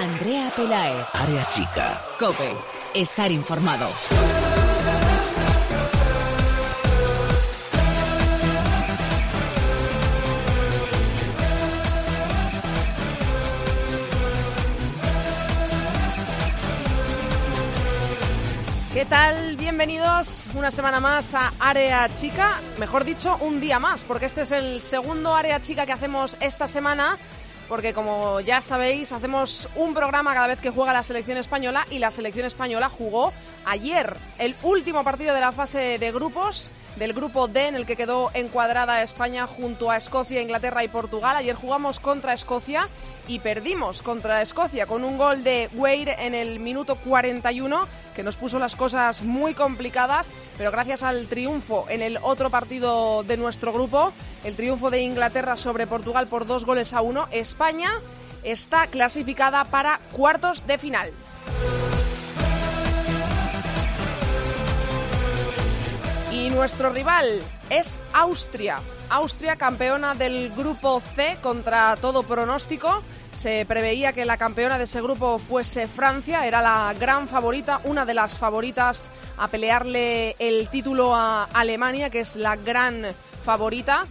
Andrea Pelae. Área chica. Cope. Estar informado. ¿Qué tal? Bienvenidos una semana más a Área Chica, mejor dicho, un día más, porque este es el segundo Área Chica que hacemos esta semana, porque como ya sabéis, hacemos un programa cada vez que juega la selección española y la selección española jugó ayer el último partido de la fase de grupos del grupo D en el que quedó encuadrada España junto a Escocia, Inglaterra y Portugal. Ayer jugamos contra Escocia y perdimos contra Escocia con un gol de Wade en el minuto 41 que nos puso las cosas muy complicadas, pero gracias al triunfo en el otro partido de nuestro grupo, el triunfo de Inglaterra sobre Portugal por dos goles a uno, España está clasificada para cuartos de final. Nuestro rival es Austria. Austria, campeona del grupo C contra todo pronóstico. Se preveía que la campeona de ese grupo fuese Francia, era la gran favorita, una de las favoritas a pelearle el título a Alemania, que es la gran favorita.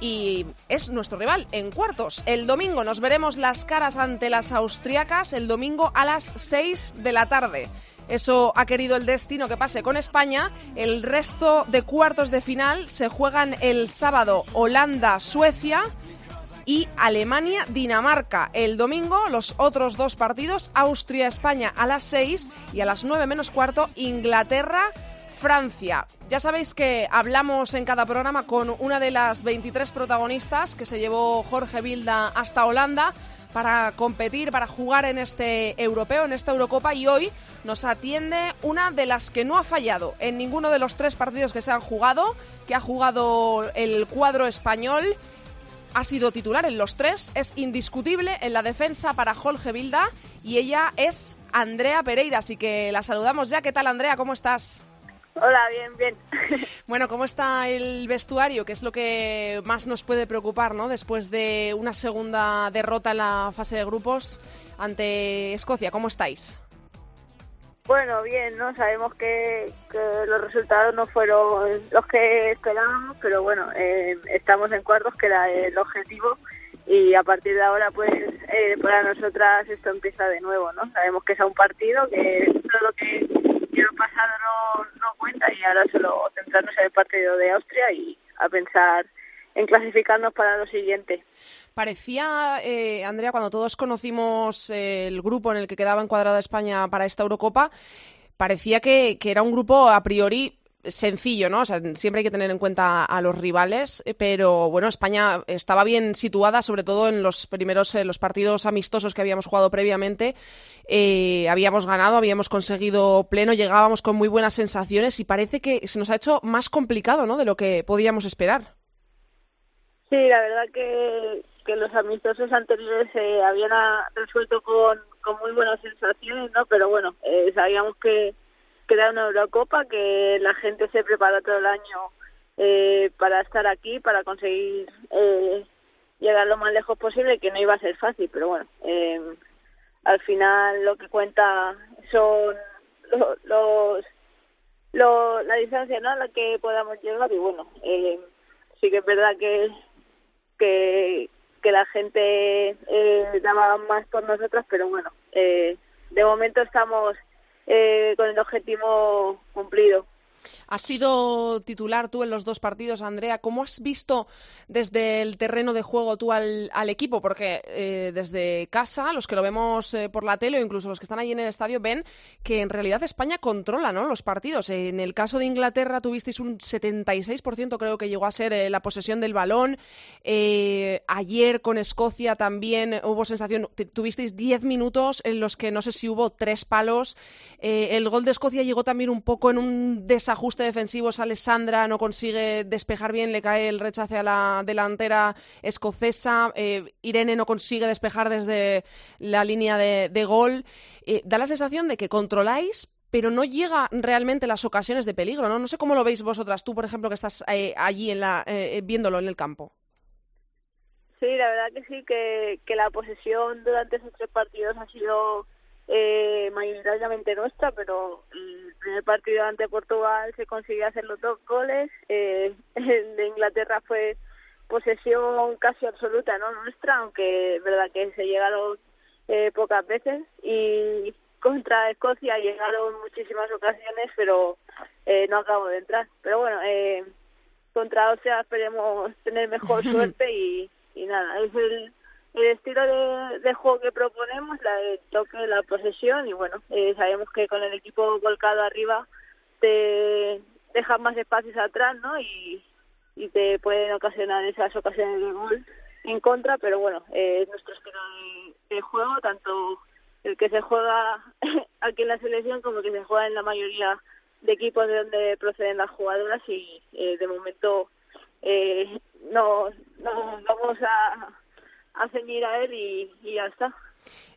Y es nuestro rival en cuartos. El domingo nos veremos las caras ante las austriacas, el domingo a las 6 de la tarde. Eso ha querido el destino que pase con España. El resto de cuartos de final se juegan el sábado Holanda-Suecia y Alemania-Dinamarca. El domingo los otros dos partidos, Austria-España a las 6 y a las 9 menos cuarto, Inglaterra-Francia. Ya sabéis que hablamos en cada programa con una de las 23 protagonistas que se llevó Jorge Vilda hasta Holanda para competir, para jugar en este europeo, en esta Eurocopa y hoy nos atiende una de las que no ha fallado en ninguno de los tres partidos que se han jugado, que ha jugado el cuadro español. Ha sido titular en los tres, es indiscutible en la defensa para Jorge Vilda y ella es Andrea Pereira, así que la saludamos ya. ¿Qué tal Andrea? ¿Cómo estás? Hola, bien, bien. Bueno, ¿cómo está el vestuario? ¿Qué es lo que más nos puede preocupar, ¿no? Después de una segunda derrota en la fase de grupos ante Escocia, ¿cómo estáis? Bueno, bien, ¿no? Sabemos que, que los resultados no fueron los que esperábamos, pero bueno, eh, estamos en cuartos, que era el objetivo, y a partir de ahora, pues, eh, para nosotras esto empieza de nuevo, ¿no? Sabemos que es un partido, que todo lo que ya ha pasado no, y ahora solo centrarnos en el partido de Austria y a pensar en clasificarnos para lo siguiente. Parecía, eh, Andrea, cuando todos conocimos eh, el grupo en el que quedaba encuadrada España para esta Eurocopa, parecía que, que era un grupo a priori sencillo, ¿no? O sea, siempre hay que tener en cuenta a los rivales, eh, pero bueno, España estaba bien situada, sobre todo en los primeros eh, los partidos amistosos que habíamos jugado previamente. Eh, habíamos ganado, habíamos conseguido pleno, llegábamos con muy buenas sensaciones y parece que se nos ha hecho más complicado, ¿no? De lo que podíamos esperar. Sí, la verdad que, los amistosos anteriores se habían ah, resuelto con, con muy buenas sensaciones, ¿no? Pero bueno, eh, sabíamos que, que era una Eurocopa, que la gente se prepara todo el año eh, para estar aquí, para conseguir eh, llegar lo más lejos posible, que no iba a ser fácil, pero bueno, eh, al final lo que cuenta son lo- los, lo, la distancia ¿no? a la que podamos llegar y bueno, eh, sí que es verdad que que, que la gente eh, daba más por nosotras, pero bueno, eh, de momento estamos eh, con el objetivo cumplido. Has sido titular tú en los dos partidos, Andrea. ¿Cómo has visto desde el terreno de juego tú al, equipo? Porque eh, desde casa, los que lo vemos eh, por la tele o incluso los que están allí en el estadio ven que en realidad España controla ¿no? los partidos. En el caso de Inglaterra tuvisteis un 76%, creo que llegó a ser eh, la posesión del balón. Ayer con Escocia también hubo sensación, te- tuvisteis 10 minutos en los que no sé si hubo tres palos. El gol de Escocia llegó también un poco en un desajuste defensivo. Sale Sandra, no consigue despejar bien, le cae el rechace a la delantera escocesa. Eh, Irene no consigue despejar desde la línea de, gol. Eh, da la sensación de que controláis, pero no llega realmente las ocasiones de peligro, ¿no? No sé cómo lo veis vosotras, tú, por ejemplo, que estás eh, allí en la, eh, viéndolo en el campo. Sí, la verdad que sí, que, que la posesión durante esos tres partidos ha sido eh, mayoritariamente nuestra, pero el primer partido ante Portugal se consiguió hacer los dos goles, eh, el de Inglaterra fue posesión casi absoluta, ¿no? Nuestra, aunque es verdad que se llegaron eh, pocas veces y contra Escocia llegaron muchísimas ocasiones, pero eh, no acabo de entrar. Pero bueno, eh, contra Austria esperemos tener mejor suerte y, y nada, es el, el estilo de, juego que proponemos, la de toque, la posesión y bueno, eh, sabemos que con el equipo volcado arriba te dejan más espacios atrás, ¿no? Y, y te pueden ocasionar esas ocasiones de gol en contra, pero bueno, eh, es nuestro estilo de, de, juego, tanto el que se juega aquí en la selección como el que se juega en la mayoría de equipos de donde proceden las jugadoras y eh, de momento eh, no, no vamos a, a ceñir a él y, ya está.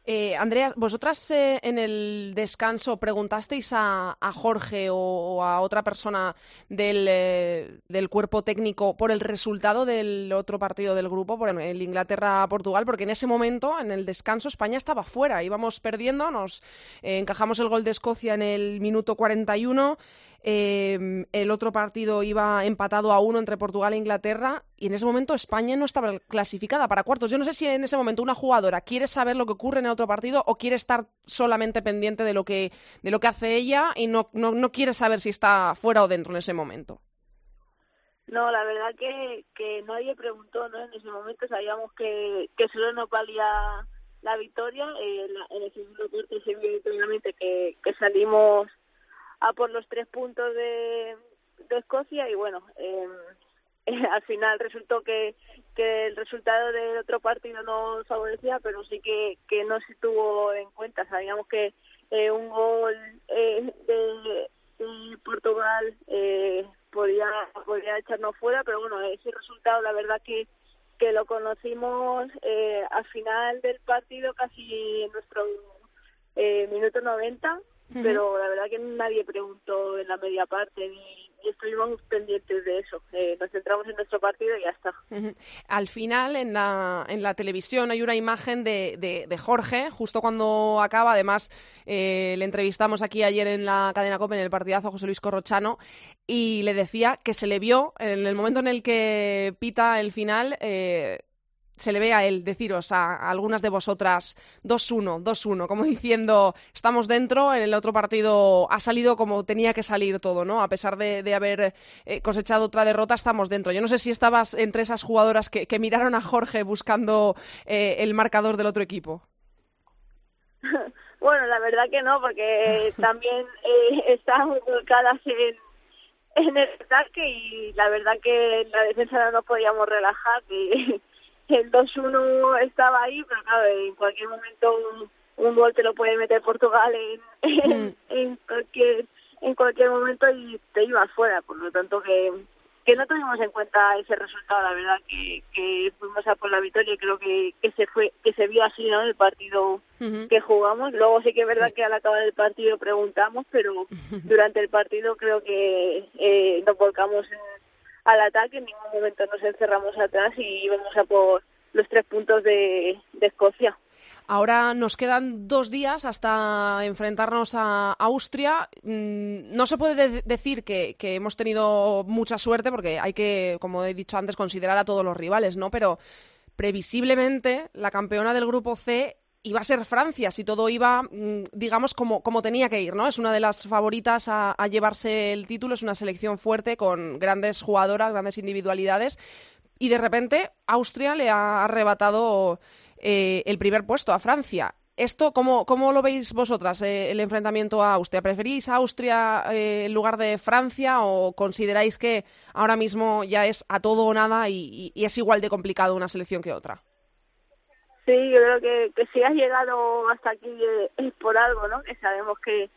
Eh, Andrea, vosotras eh, en el descanso preguntasteis a, Jorge o, o, a otra persona del, eh, del, cuerpo técnico por el resultado del otro partido del grupo, por el Inglaterra-Portugal, porque en ese momento, en el descanso, España estaba fuera, íbamos perdiendo, nos eh, encajamos el gol de Escocia en el minuto 41. Eh, el otro partido iba empatado a uno entre Portugal e Inglaterra y en ese momento España no estaba clasificada para cuartos. Yo no sé si en ese momento una jugadora quiere saber lo que ocurre en el otro partido o quiere estar solamente pendiente de lo que, de lo que hace ella y no, no, no quiere saber si está fuera o dentro en ese momento. No, la verdad que, que nadie preguntó, ¿no? En ese momento sabíamos que, que solo nos valía la victoria. Eh, la, en el segundo corte se vio claramente que, que salimos a por los tres puntos de, Escocia y bueno, eh, eh, al final resultó que, que el resultado del otro partido no favorecía, pero sí que, que no se tuvo en cuenta. Sabíamos que eh, un gol eh, de, de, Portugal eh, podía, podía echarnos fuera, pero bueno, ese resultado la verdad que que lo conocimos eh, al final del partido casi en nuestro eh, minuto 90 pero la verdad que nadie preguntó en la media parte ni, ni estuvimos pendientes de eso. Eh, nos centramos en nuestro partido y ya está. Uh -huh. Al final, en la, en la televisión hay una imagen de, de, de Jorge, justo cuando acaba. Además, eh, le entrevistamos aquí ayer en la cadena COPE, en el partidazo, José Luis Corrochano, y le decía que se le vio en el momento en el que pita el final. Eh, se le ve a él deciros a, algunas de vosotras 2-1, 2-1, como diciendo estamos dentro, en el otro partido ha salido como tenía que salir todo, ¿no? A pesar de, de haber eh, cosechado otra derrota, estamos dentro. Yo no sé si estabas entre esas jugadoras que, que miraron a Jorge buscando eh, el marcador del otro equipo. Bueno, la verdad que no, porque también eh, estábamos volcadas en, en el ataque y la verdad que en la defensa no nos podíamos relajar. Y, el 2-1 estaba ahí, pero claro, en cualquier momento un, un gol te lo puede meter Portugal en, en, mm. en, cualquier en cualquier momento y te ibas fuera, por lo tanto que que no tuvimos en cuenta ese resultado, la verdad que, que fuimos a por la victoria y creo que, que se fue que se vio así no el partido uh -huh. que jugamos. Luego sí que es verdad sí. que al acabar el partido preguntamos, pero durante el partido creo que eh, nos volcamos en, al ataque, en ningún momento nos encerramos atrás y íbamos a por los tres puntos de, de Escocia. Ahora nos quedan dos días hasta enfrentarnos a Austria. No se puede de decir que, que, hemos tenido mucha suerte porque hay que, como he dicho antes, considerar a todos los rivales, ¿no? Pero previsiblemente la campeona del grupo C iba a ser Francia si todo iba, digamos, como, como tenía que ir, ¿no? Es una de las favoritas a, a llevarse el título, es una selección fuerte con grandes jugadoras, grandes individualidades y de repente Austria le ha arrebatado eh, el primer puesto a Francia. ¿Esto cómo, cómo lo veis vosotras, eh, el enfrentamiento a Austria? ¿Preferís a Austria eh, en lugar de Francia o consideráis que ahora mismo ya es a todo o nada y, y es igual de complicado una selección que otra? Sí, yo creo que, que si has llegado hasta aquí es por algo, ¿no? Que sabemos que,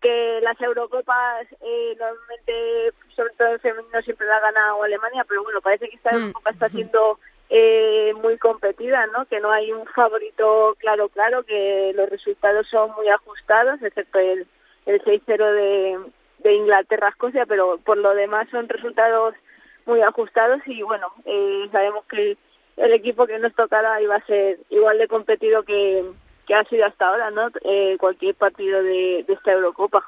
que las Eurocopas eh, normalmente, sobre todo en femenino, siempre la ha ganado Alemania, pero bueno, parece que esta mm. Eurocopa está siendo eh, muy competida, ¿no? Que no hay un favorito claro, claro, que los resultados son muy ajustados, excepto el, el 6-0 de, de Inglaterra-Escocia, pero por lo demás son resultados muy ajustados y bueno, eh, sabemos que el equipo que nos tocara iba a ser igual de competido que, que ha sido hasta ahora, ¿no? Eh, cualquier partido de, esta Eurocopa.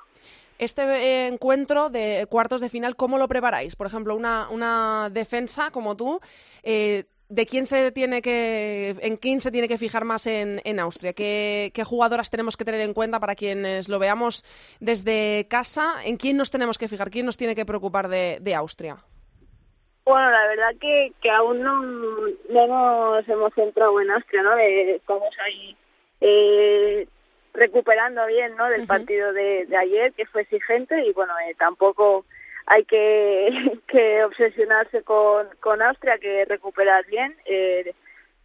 Este eh, encuentro de cuartos de final, ¿cómo lo preparáis? Por ejemplo, una, una defensa como tú, eh, ¿de quién se tiene que, en quién se tiene que fijar más en, en Austria? ¿Qué, ¿Qué, jugadoras tenemos que tener en cuenta para quienes lo veamos desde casa? ¿En quién nos tenemos que fijar? ¿Quién nos tiene que preocupar de, de Austria? Bueno, la verdad que, que aún no, no nos hemos centrado en Austria, ¿no? estamos ahí eh, recuperando bien, ¿no? Del partido de, ayer, que fue exigente y bueno, eh, tampoco hay que, que obsesionarse con, con Austria, que recuperar bien. Eh,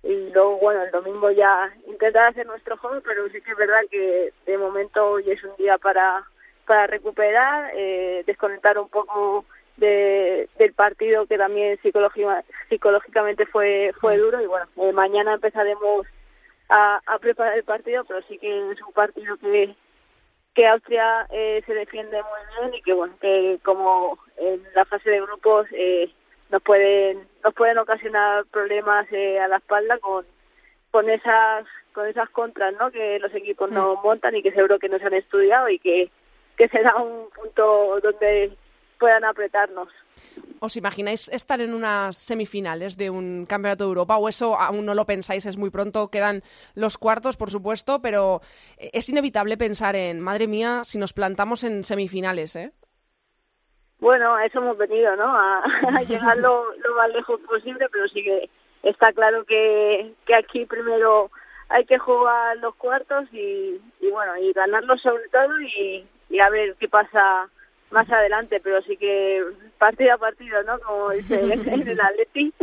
y luego, bueno, el domingo ya intentar hacer nuestro juego, pero sí que es verdad que de momento hoy es un día para, para recuperar, eh, desconectar un poco de, del partido que también psicológicamente fue fue duro y bueno eh, mañana empezaremos a, a, preparar el partido pero sí que es un partido que que Austria eh, se defiende muy bien y que bueno que como en la fase de grupos eh, nos pueden nos pueden ocasionar problemas eh, a la espalda con con esas con esas contras no que los equipos no mm. montan y que seguro que no se han estudiado y que que será un punto donde puedan apretarnos. ¿Os imagináis estar en unas semifinales de un campeonato de Europa o eso aún no lo pensáis? Es muy pronto, quedan los cuartos, por supuesto, pero es inevitable pensar en, madre mía, si nos plantamos en semifinales, ¿eh? Bueno, a eso hemos venido, ¿no? A, llegar lo, más lejos posible, pero sí que está claro que, que aquí primero hay que jugar los cuartos y, y bueno, y ganarlos sobre todo y, y a ver qué pasa más adelante, pero sí que partido a partido, ¿no? Como dice en el Atleti.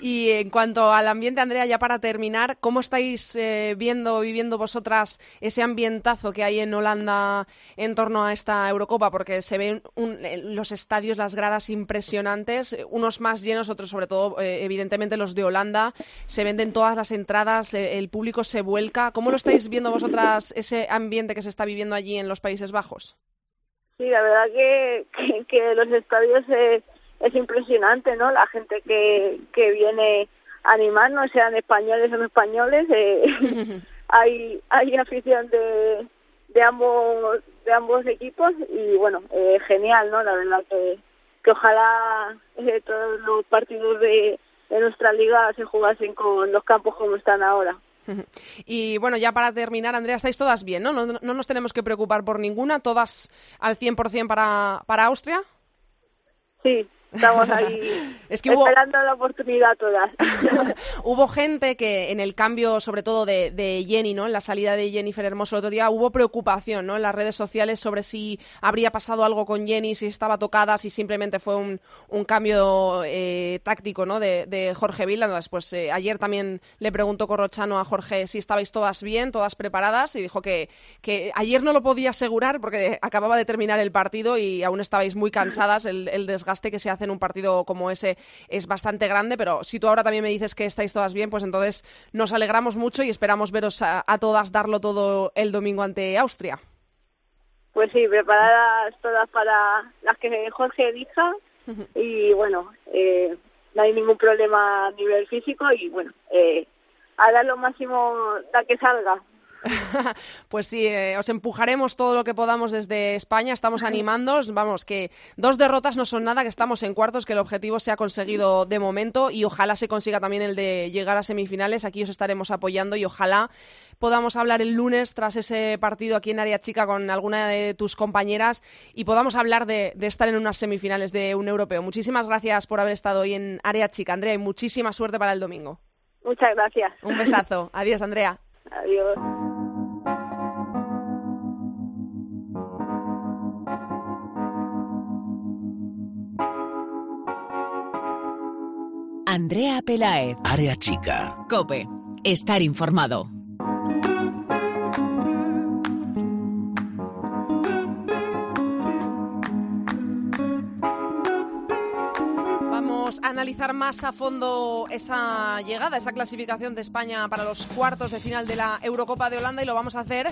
Y en cuanto al ambiente, Andrea, ya para terminar, ¿cómo estáis eh, viendo, viviendo vosotras ese ambientazo que hay en Holanda en torno a esta Eurocopa? Porque se ven los estadios, las gradas impresionantes, unos más llenos, otros sobre todo, eh, evidentemente los de Holanda. Se venden todas las entradas, eh, el público se vuelca. ¿Cómo lo estáis viendo vosotras ese ambiente que se está viviendo allí en los Países Bajos? Sí, la verdad que, que, los estadios es, es impresionante, ¿no? La gente que, que viene a animarnos, sean españoles o no españoles, eh, hay, hay afición de, de ambos de ambos equipos y bueno, eh, genial, ¿no? La verdad que, que ojalá eh, todos los partidos de, de nuestra liga se jugasen con los campos como están ahora. Y bueno, ya para terminar, Andrea, estáis todas bien, ¿no? No, no nos tenemos que preocupar por ninguna, todas al 100% para, para Austria. Sí, Estamos ahí esperando la oportunidad todas. hubo gente que en el cambio, sobre todo de, de, Jenny, ¿no? En la salida de Jennifer Hermoso el otro día, hubo preocupación, ¿no? En las redes sociales sobre si habría pasado algo con Jenny, si estaba tocada, si simplemente fue un, un cambio eh, táctico, ¿no? De, de Jorge Vila. pues eh, ayer también le preguntó Corrochano a Jorge si estabais todas bien, todas preparadas, y dijo que, que ayer no lo podía asegurar porque acababa de terminar el partido y aún estabais muy cansadas, el, el desgaste que se hace en un partido como ese es bastante grande, pero si tú ahora también me dices que estáis todas bien, pues entonces nos alegramos mucho y esperamos veros a, todas darlo todo el domingo ante Austria. Pues sí, preparadas todas para las que Jorge elija y bueno, eh, no hay ningún problema a nivel físico y bueno, eh, a dar lo máximo da que salga. pues sí, eh, os empujaremos todo lo que podamos desde España, estamos animándoos, vamos, que dos derrotas no son nada, que estamos en cuartos, que el objetivo se ha conseguido de momento y ojalá se consiga también el de llegar a semifinales, aquí os estaremos apoyando y ojalá podamos hablar el lunes tras ese partido aquí en Área Chica con alguna de tus compañeras y podamos hablar de, de estar en unas semifinales de un europeo. Muchísimas gracias por haber estado hoy en Área Chica, Andrea, y muchísima suerte para el domingo. Muchas gracias. Un besazo. Adiós, Andrea. Adiós. Andrea Pelaez. Área chica. Cope. Estar informado. Vamos a analizar más a fondo esa llegada, esa clasificación de España para los cuartos de final de la Eurocopa de Holanda y lo vamos a hacer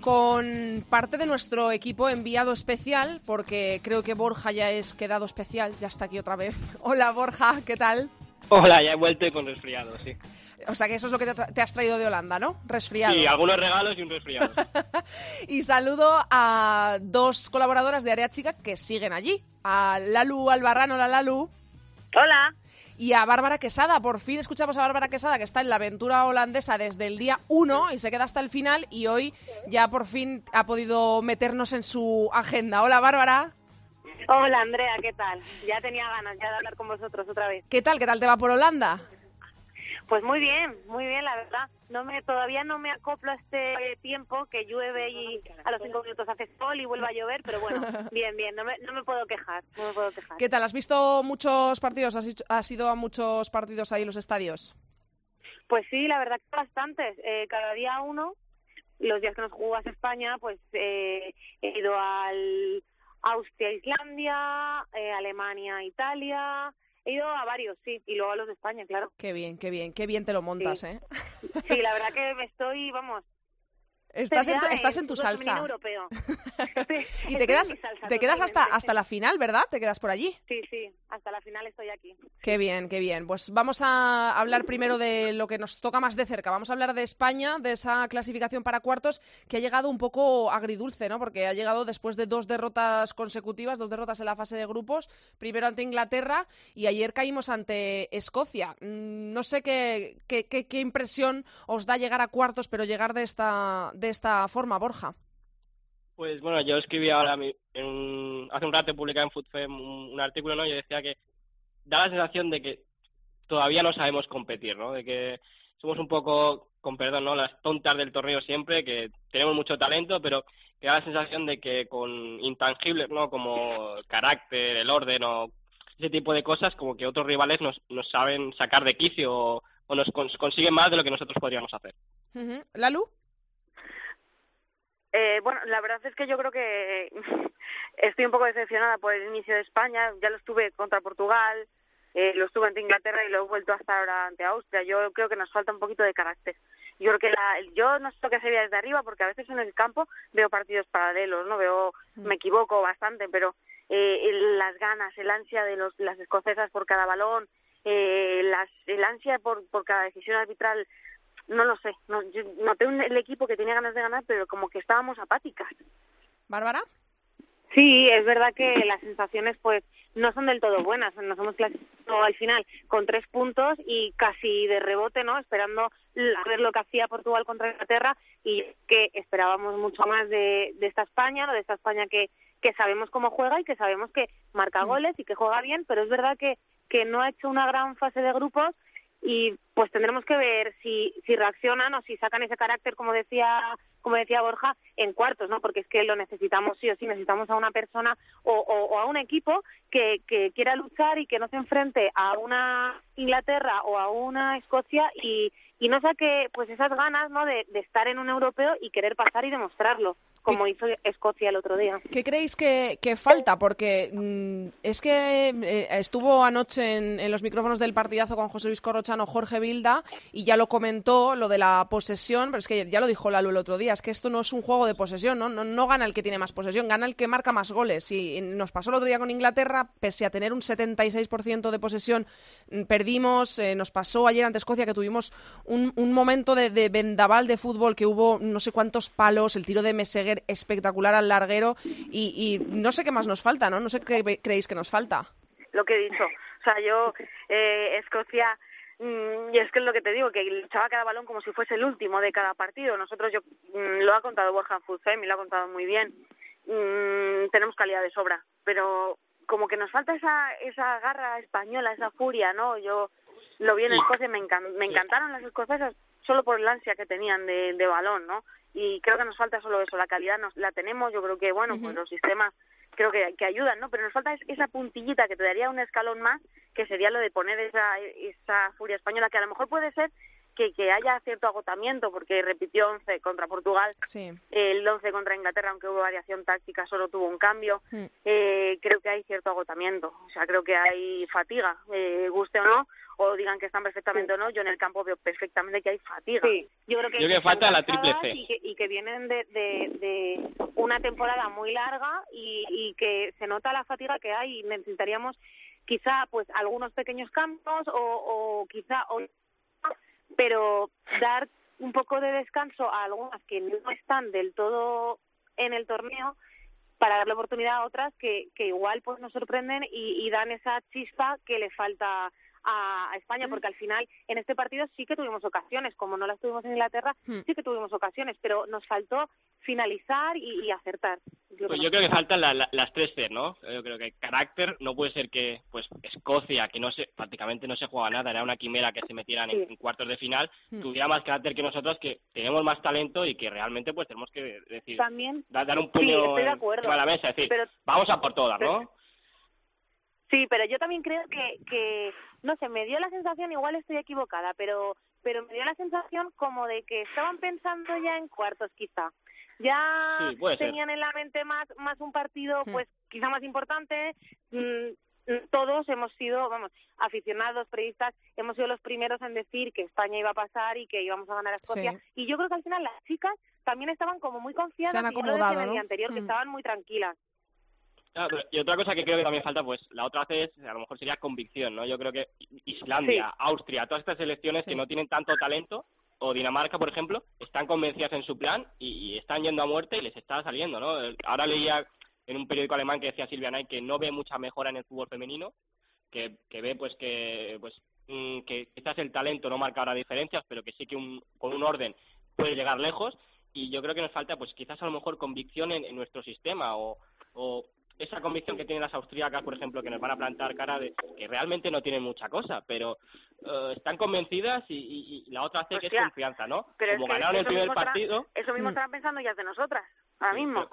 con parte de nuestro equipo enviado especial, porque creo que Borja ya es quedado especial, ya está aquí otra vez. Hola Borja, ¿qué tal? Hola, ya he vuelto y con resfriado, sí. O sea que eso es lo que te, has traído de Holanda, ¿no? Resfriado. Sí, algunos regalos y un resfriado. y saludo a dos colaboradoras de Área Chica que siguen allí. A Lalu Albarrano, la Lalu. Hola. Y a Bárbara Quesada. Por fin escuchamos a Bárbara Quesada, que está en la aventura holandesa desde el día 1 y se queda hasta el final. Y hoy ya por fin ha podido meternos en su agenda. Hola, Bárbara. Hola, Andrea, ¿qué tal? Ya tenía ganas ya de hablar con vosotros otra vez. ¿Qué tal? ¿Qué tal te va por Holanda? Pues muy bien, muy bien, la verdad. No me, todavía no me acoplo a este tiempo que llueve y a los cinco minutos hace sol y vuelve a llover, pero bueno, bien, bien, no me, no me puedo quejar, no me puedo quejar. ¿Qué tal? ¿Has visto muchos partidos? ¿Has, ido a muchos partidos ahí en los estadios? Pues sí, la verdad que bastantes. Eh, cada día uno. Los días que nos jugás España, pues eh, he ido al Austria-Islandia, eh, Alemania-Italia, He ido a varios, sí, y luego a los de España, claro. Qué bien, qué bien, qué bien te lo montas, ¿eh? Sí, la verdad que me estoy, vamos, Estás en tu, estás en tu salsa. Europeo. y te quedas, te quedas hasta, hasta la final, ¿verdad? ¿Te quedas por allí? Sí, sí, hasta la final estoy aquí. Qué bien, qué bien. Pues vamos a hablar primero de lo que nos toca más de cerca. Vamos a hablar de España, de esa clasificación para cuartos que ha llegado un poco agridulce, ¿no? Porque ha llegado después de dos derrotas consecutivas, dos derrotas en la fase de grupos, primero ante Inglaterra y ayer caímos ante Escocia. Mm, no sé qué, qué, qué, qué impresión os da llegar a cuartos, pero llegar de esta de esta forma, Borja? Pues bueno, yo escribí ahora en hace un rato publicado en FoodFem un, artículo, ¿no? Y decía que da la sensación de que todavía no sabemos competir, ¿no? De que somos un poco, con perdón, ¿no? Las tontas del torneo siempre, que tenemos mucho talento, pero que da la sensación de que con intangibles, ¿no? Como carácter, el orden o ese tipo de cosas, como que otros rivales nos, nos saben sacar de quicio o, nos consiguen más de lo que nosotros podríamos hacer. ¿Lalu? Eh, bueno, la verdad es que yo creo que estoy un poco decepcionada por el inicio de España. Ya lo estuve contra Portugal, eh, lo estuve ante Inglaterra y lo he vuelto a estar ahora ante Austria. Yo creo que nos falta un poquito de carácter. Yo creo que la, yo no sé lo que se ve desde arriba porque a veces en el campo veo partidos paralelos, no veo, mm. me equivoco bastante, pero eh, las ganas, el ansia de los, las escocesas por cada balón, eh, las, el ansia por, por cada decisión arbitral no lo sé. No, yo noté un, el equipo que tenía ganas de ganar, pero como que estábamos apáticas. ¿Bárbara? Sí, es verdad que las sensaciones pues no son del todo buenas. Nos hemos clasificado al final con tres puntos y casi de rebote, ¿no? Esperando a ver lo que hacía Portugal contra Inglaterra y que esperábamos mucho más de, de esta España, ¿no? De esta España que, que sabemos cómo juega y que sabemos que marca mm. goles y que juega bien, pero es verdad que, que no ha hecho una gran fase de grupos y pues tendremos que ver si, si reaccionan o si sacan ese carácter, como decía como decía Borja, en cuartos, ¿no? Porque es que lo necesitamos sí o sí, necesitamos a una persona o, o, a un equipo que, que quiera luchar y que no se enfrente a una Inglaterra o a una Escocia y, no saque pues esas ganas, ¿no? De estar en un europeo y querer pasar y demostrarlo como hizo Escocia el otro día. ¿Qué creéis que, falta? Porque mm, es que eh, estuvo anoche en, los micrófonos del partidazo con José Luis Corrochano Jorge Vilda y ya lo comentó, lo de la posesión, pero es que ya lo dijo Lalo el otro día, es que esto no es un juego de posesión, ¿no? No, gana el que tiene más posesión, gana el que marca más goles. Y nos pasó el otro día con Inglaterra, pese a tener un 76% de posesión, mm, perdimos, eh, nos pasó ayer ante Escocia que tuvimos un, momento de, de vendaval de fútbol que hubo no sé cuántos palos, el tiro de Meseguer espectacular al larguero y, no sé qué más nos falta, ¿no? No sé qué creéis que nos falta. Lo que he dicho. O sea, yo, eh, Escocia, mm, y es que es lo que te digo, que luchaba cada balón como si fuese el último de cada partido. Nosotros, yo mm, lo ha contado Borja Fuzem y lo ha contado muy bien. Mm, tenemos calidad de sobra, pero como que nos falta esa, esa garra española, esa furia, ¿no? Yo lo vi en Escocia, me, me encantaron las escocesas solo por el ansia que tenían de, de balón, ¿no? Y creo que nos falta solo eso, la calidad nos, la tenemos, yo creo que, bueno, pues los sistemas creo que, que ayudan, ¿no? Pero nos falta esa puntillita que te daría un escalón más, que sería lo de poner esa, esa furia española, que a lo mejor puede ser que, que haya cierto agotamiento, porque repitió 11 contra Portugal, el 11 contra Inglaterra, aunque hubo variación táctica, solo tuvo un cambio. Mm. Eh, creo que hay cierto agotamiento, o sea, creo que hay fatiga, eh, guste o no, o digan que están perfectamente o no, yo en el campo veo perfectamente que hay fatiga. Sí. Yo creo que, falta la triple C. Y que, vienen de, de, una temporada muy larga y, y que se nota la fatiga que hay y necesitaríamos quizá pues algunos pequeños cambios o, o quizá o, pero dar un poco de descanso a algunas que no están del todo en el torneo para darle oportunidad a otras que, que igual pues nos sorprenden y, y dan esa chispa que le falta a, España, porque al final en este partido sí que tuvimos ocasiones, como no las tuvimos en Inglaterra, hmm. sí que tuvimos ocasiones, pero nos faltó finalizar y, acertar. Yo pues yo creo que faltan las tres C, ¿no? Yo creo que carácter no puede ser que, pues, Escocia, que no se, prácticamente no se juega nada, era una quimera que se metieran en, cuartos de final, hmm. tuviera más carácter que nosotros, que tenemos más talento y que realmente, pues, tenemos que decir, También, dar, un puño a la mesa, es decir, vamos a por todas, ¿no? Sí, pero yo también creo que, que, no sé, me dio la sensación, igual estoy equivocada, pero, pero me dio la sensación como de que estaban pensando ya en cuartos, quizá. Ya tenían en la mente más, más un partido, hmm. pues quizá más importante. Mm, todos hemos sido, vamos, aficionados, periodistas, hemos sido los primeros en decir que España iba a pasar y que íbamos a ganar a Escocia. Y yo creo que al final las chicas también estaban como muy confiadas. Se han acomodado, el día anterior, que hmm. estaban muy tranquilas. Ah, y otra cosa que creo que también falta, pues la otra vez, a lo mejor sería convicción, ¿no? Yo creo que Islandia, Austria, todas estas selecciones que no tienen tanto talento, o Dinamarca, por ejemplo, están convencidas en su plan y, están yendo a muerte y les está saliendo, ¿no? Ahora leía en un periódico alemán que decía Silvia Knight que no ve mucha mejora en el fútbol femenino, que, que ve pues que pues mm, que quizás el talento no marca ahora diferencias, pero que sí que un, con un orden puede llegar lejos y yo creo que nos falta pues quizás a lo mejor convicción en, en nuestro sistema o, o esa convicción que tienen las austríacas, por ejemplo, que nos van a plantar cara de que realmente no tienen mucha cosa, pero eh, están convencidas y, la otra hace que es confianza, ¿no? como ganaron el primer partido... eso mismo mm. estaban pensando ya de nosotras, ahora mismo.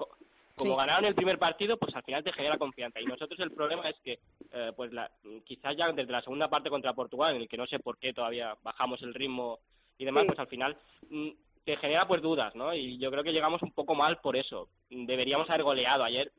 como ganaron el primer partido, pues al final te genera confianza. Y nosotros el problema es que, eh, pues la, quizás ya desde la segunda parte contra Portugal, en el que no sé por qué todavía bajamos el ritmo y demás, pues al final mm, te genera pues dudas, ¿no? Y yo creo que llegamos un poco mal por eso. Deberíamos haber goleado ayer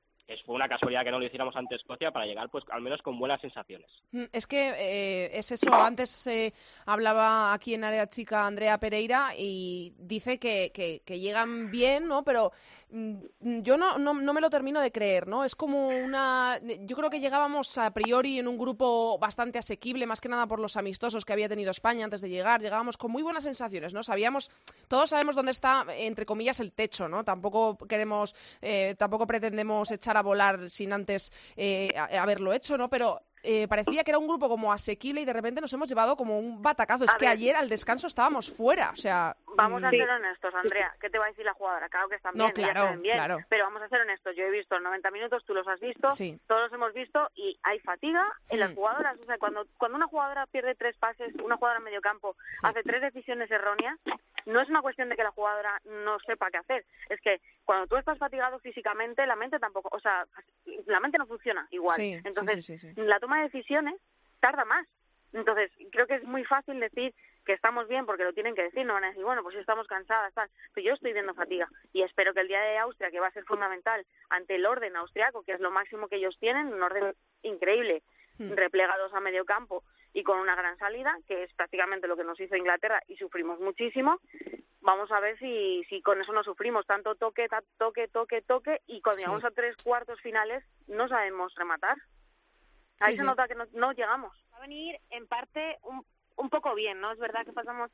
fue una casualidad que no lo hiciéramos ante Escocia para llegar pues al menos con buenas sensaciones. Mm, es que eh, es eso, antes se hablaba aquí en Área Chica Andrea Pereira y dice que, que, que llegan bien, ¿no? Pero yo no, no, no, me lo termino de creer, ¿no? Es como una... Yo creo que llegábamos a priori en un grupo bastante asequible, más que nada por los amistosos que había tenido España antes de llegar. Llegábamos con muy buenas sensaciones, ¿no? Sabíamos, todos sabemos dónde está, entre comillas, el techo, ¿no? Tampoco queremos, eh, tampoco pretendemos echar a volar sin antes eh, haberlo hecho, ¿no? Pero eh, parecía que era un grupo como asequible y de repente nos hemos llevado como un batacazo. Es que ayer al descanso estábamos fuera, o sea... Vamos a mm. ser honestos, Andrea. ¿Qué te va a decir la jugadora? Claro que están bien, claro, bien, claro. pero vamos a ser honestos. Yo he visto 90 minutos, tú los has visto, todos los hemos visto y hay fatiga en las mm. jugadoras. O sea, cuando, cuando una jugadora pierde tres pases, una jugadora en medio campo hace tres decisiones erróneas, no es una cuestión de que la jugadora no sepa qué hacer. Es que cuando tú estás fatigado físicamente, la mente tampoco, o sea, la mente no funciona igual. Entonces, la toma de decisiones tarda más. Entonces, creo que es muy fácil decir que estamos bien porque lo tienen que decir, no van a decir, bueno, pues estamos cansadas, tal. Pero yo estoy viendo fatiga y espero que el día de Austria, que va a ser fundamental ante el orden austriaco, que es lo máximo que ellos tienen, un orden increíble, hmm. replegados a medio campo y con una gran salida, que es prácticamente lo que nos hizo Inglaterra y sufrimos muchísimo. Vamos a ver si, si con eso no sufrimos tanto toque, toque, toque, toque y cuando llegamos a tres cuartos finales no sabemos rematar. Ahí se nota que no, llegamos. Va a venir en parte un, un poco bien, ¿no? Es verdad que pasamos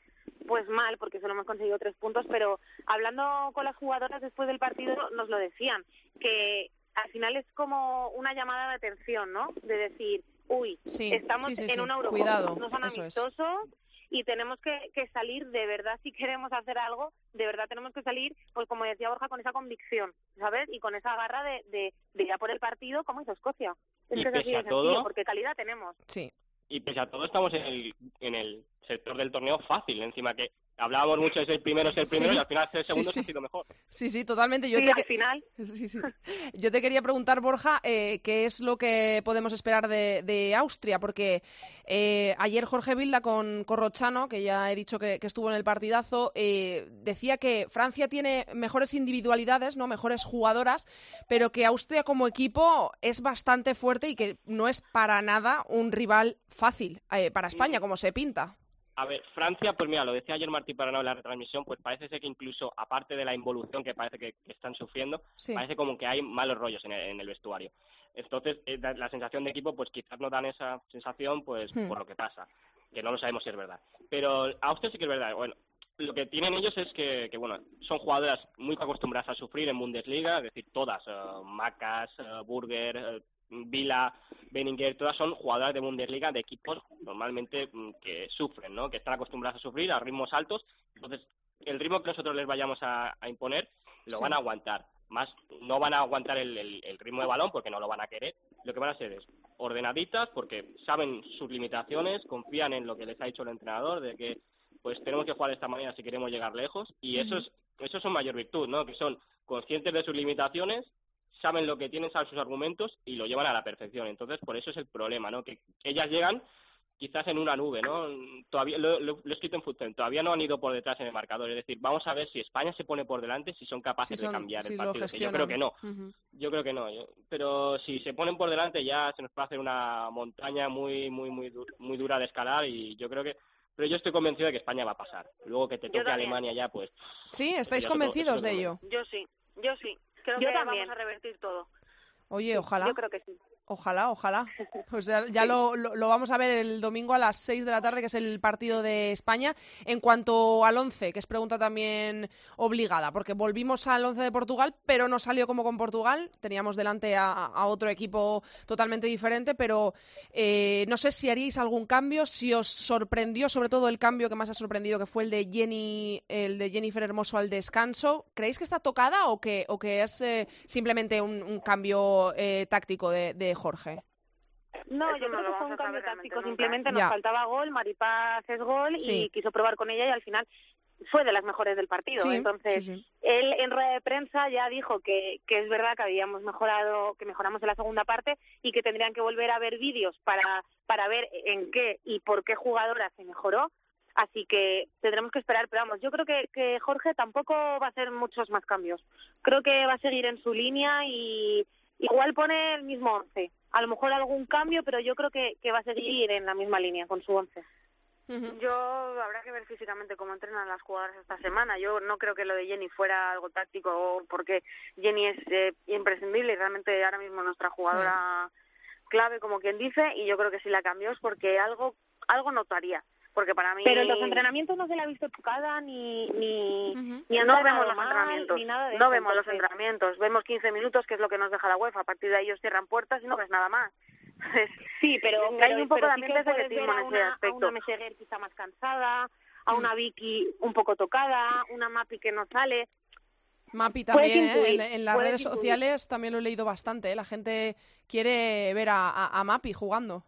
pues mal porque solo hemos conseguido tres puntos, pero hablando con las jugadoras después del partido nos lo decían, que al final es como una llamada de atención, ¿no? De decir, uy, estamos en una Eurocopa, no son amistosos y tenemos que, que, salir de verdad si queremos hacer algo, de verdad tenemos que salir, pues como decía Borja, con esa convicción, ¿sabes? Y con esa garra de, de, de ir a por el partido como hizo Escocia. Es que es así de sencillo, porque calidad tenemos. Sí. Y pese a todo estamos en el, en el sector del torneo fácil, encima que hablábamos mucho de ser primero, ser primero y al final ser segundo ha sido mejor. Sí, sí, totalmente. Yo te... al final. Yo te quería preguntar, Borja, eh, qué es lo que podemos esperar de, Austria, porque eh, ayer Jorge Vilda con Corrochano, que ya he dicho que, estuvo en el partidazo, eh, decía que Francia tiene mejores individualidades, no mejores jugadoras, pero que Austria como equipo es bastante fuerte y que no es para nada un rival fácil para España, como se pinta. A ver, Francia, pues mira, lo decía ayer Martín Parano en la retransmisión, pues parece ser que incluso, aparte de la involución que parece que, están sufriendo, parece como que hay malos rollos en el, vestuario. Entonces, eh, la sensación de equipo, pues quizás no dan esa sensación, pues hmm. por lo que pasa, que no lo sabemos si es verdad. Pero Austria sí que es verdad. Bueno, lo que tienen ellos es que, bueno, son jugadoras muy acostumbradas a sufrir en Bundesliga, es decir, todas, uh, Macas, uh, Burger, Vila, Benninger, todas son jugadoras de Bundesliga de equipos normalmente mm, que sufren, ¿no? Que están acostumbradas a sufrir a ritmos altos. Entonces, el ritmo que nosotros les vayamos a, imponer lo van a aguantar. Más, no van a aguantar el, ritmo de balón porque no lo van a querer. Lo que van a ser es ordenaditas porque saben sus limitaciones, confían en lo que les ha dicho el entrenador de que pues tenemos que jugar de esta manera si queremos llegar lejos y eso es eso es su mayor virtud, ¿no? Que son conscientes de sus limitaciones saben lo que tienen, saben sus argumentos y lo llevan a la perfección. Entonces, por eso es el problema, ¿no? Que, ellas llegan quizás en una nube, ¿no? Todavía lo, he escrito en fútbol, todavía no han ido por detrás en el marcador. Es decir, vamos a ver si España se pone por delante, si son capaces de cambiar el partido. yo creo que no. Yo creo que no. pero si se ponen por delante ya se nos puede hacer una montaña muy, muy, muy, muy dura de escalar y yo creo que pero yo estoy convencido de que España va a pasar. Luego que te toque Alemania ya, pues... Sí, ¿estáis convencidos de ello? Yo sí, yo sí. Creo Yo que también. vamos a revertir todo. Oye, ojalá. Yo creo que sí. Ojalá, ojalá. Pues ya, lo, lo, vamos a ver el domingo a las 6 de la tarde, que es el partido de España. En cuanto al 11, que es pregunta también obligada, porque volvimos al 11 de Portugal, pero no salió como con Portugal. Teníamos delante a, otro equipo totalmente diferente, pero eh, no sé si haríais algún cambio, si os sorprendió, sobre todo el cambio que más ha sorprendido, que fue el de Jenny, el de Jennifer Hermoso al descanso. ¿Creéis que está tocada o que, o que es eh, simplemente un, cambio eh, táctico de Jorge? No, yo creo que fue un cambio táctico. Simplemente nos faltaba gol, Maripaz es gol y quiso probar con ella y al final fue de las mejores del partido. Entonces, él en rueda de prensa ya dijo que, que es verdad que habíamos mejorado, que mejoramos en la segunda parte y que tendrían que volver a ver vídeos para, para ver en qué y por qué jugadora se mejoró. Así que tendremos que esperar, pero vamos, yo creo que, que Jorge tampoco va a hacer muchos más cambios. Creo que va a seguir en su línea y, Igual pone el mismo once. A lo mejor algún cambio, pero yo creo que, que va a seguir en la misma línea con su once. Yo habrá que ver físicamente cómo entrenan las jugadoras esta semana. Yo no creo que lo de Jenny fuera algo táctico porque Jenny es eh, imprescindible y realmente ahora mismo nuestra jugadora clave, como quien dice, y yo creo que si la cambió es porque algo algo notaría porque para mí pero en los entrenamientos no se la ha visto tocada ni ni, ni no vemos los entrenamientos no vemos los entrenamientos vemos 15 minutos que es lo que nos deja la UEFA a partir de ahí ellos cierran puertas y no ves nada más sí pero, hay un poco también de secretismo en ese aspecto a una Meseguer que está más cansada a una mm. Vicky un poco tocada una Mapi que no sale Mapi también, ¿eh? en, las redes sociales también lo he leído bastante. ¿eh? La gente quiere ver a, a, a Mapi jugando.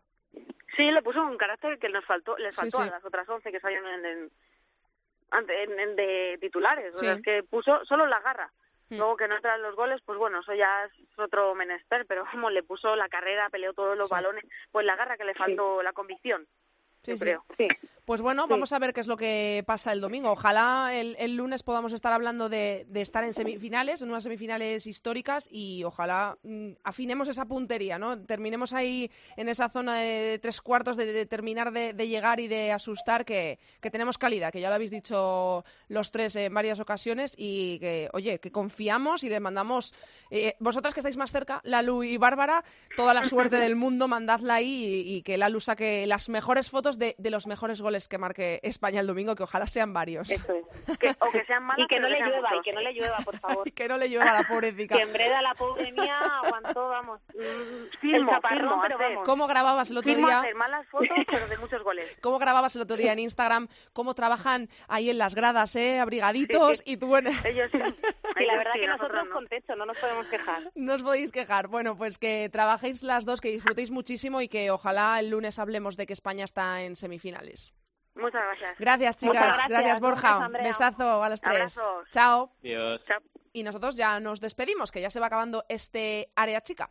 Sí, le puso un carácter que nos faltó, les faltó a las otras once que salieron en, en, de titulares. O sea, es que puso solo la garra. Mm. Luego que no entran los goles, pues bueno, eso ya es otro menester, pero como le puso la carrera, peleó todos los balones, pues la garra que le faltó, la convicción. Sí, sí. Creo. sí. Pues bueno, vamos a ver qué es lo que pasa el domingo. Ojalá el, lunes podamos estar hablando de, estar en semifinales, en unas semifinales históricas y ojalá mm, afinemos esa puntería, ¿no? Terminemos ahí en esa zona de tres cuartos de, terminar de, llegar y de asustar que, tenemos calidad, que ya lo habéis dicho los tres en varias ocasiones y que, oye, que confiamos y le mandamos, eh, vosotras que estáis más cerca, Lalu y Bárbara, toda la suerte del mundo, mandadla ahí y, que Lalu saque las mejores fotos de los mejores goles que marque España el domingo, que ojalá sean varios. Eso es. o que sean malos, y que no le llueva, y que no le llueva, por favor. y que no le llueva a la pobrecita. que en breda la pobre mía aguantó, vamos, mm, el chaparrón, pero vamos. ¿Cómo grababas el otro día? hacer malas fotos, pero de muchos goles. ¿Cómo grababas el otro día en Instagram? ¿Cómo trabajan ahí en las gradas, eh, abrigaditos? Y tú, bueno... Ellos sí. Y la verdad que nosotros no. con techo, no nos podemos quejar. No os podéis quejar. Bueno, pues que trabajéis las dos, que disfrutéis muchísimo y que ojalá el lunes hablemos de que España está en semifinales. Muchas gracias. Gracias, chicas. Gracias, Borja. Besazo a los tres. Chao. Chao. Y nosotros ya nos despedimos, que ya se va acabando este área chica.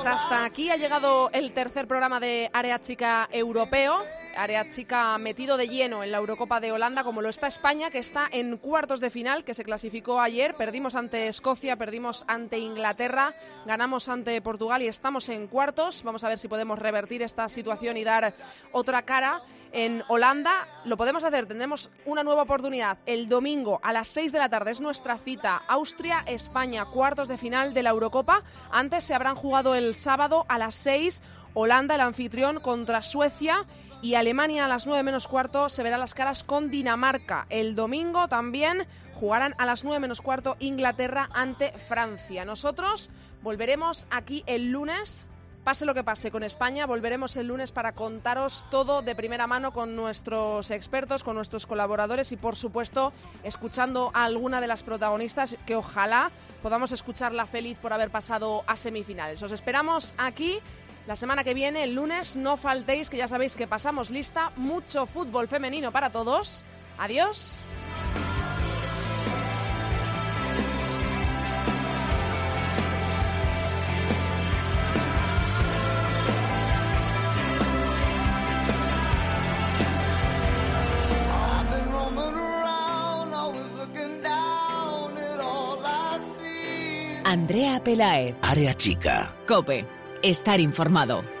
Pues hasta aquí ha llegado el tercer programa de Área Chica Europeo. Área Chica metido de lleno en la Eurocopa de Holanda, como lo está España, que está en cuartos de final, que se clasificó ayer. Perdimos ante Escocia, perdimos ante Inglaterra, ganamos ante Portugal y estamos en cuartos. Vamos a ver si podemos revertir esta situación y dar otra cara en Holanda. Lo podemos hacer, tendremos una nueva oportunidad el domingo a las 6 de la tarde. Es nuestra cita. Austria-España, cuartos de final de la Eurocopa. Antes se habrán jugado el sábado a las 6 Holanda, el anfitrión, contra Suecia. Y Alemania a las 9 menos cuarto se verá las caras con Dinamarca. El domingo también jugarán a las 9 menos cuarto Inglaterra ante Francia. Nosotros volveremos aquí el lunes Pase lo que pase con España, volveremos el lunes para contaros todo de primera mano con nuestros expertos, con nuestros colaboradores y, por supuesto, escuchando a alguna de las protagonistas que ojalá podamos escucharla feliz por haber pasado a semifinales. Os esperamos aquí la semana que viene, el lunes. No faltéis, que ya sabéis que pasamos lista. Mucho fútbol femenino para todos. Adiós. Andrea Pelaez. Área chica. Cope. Estar informado.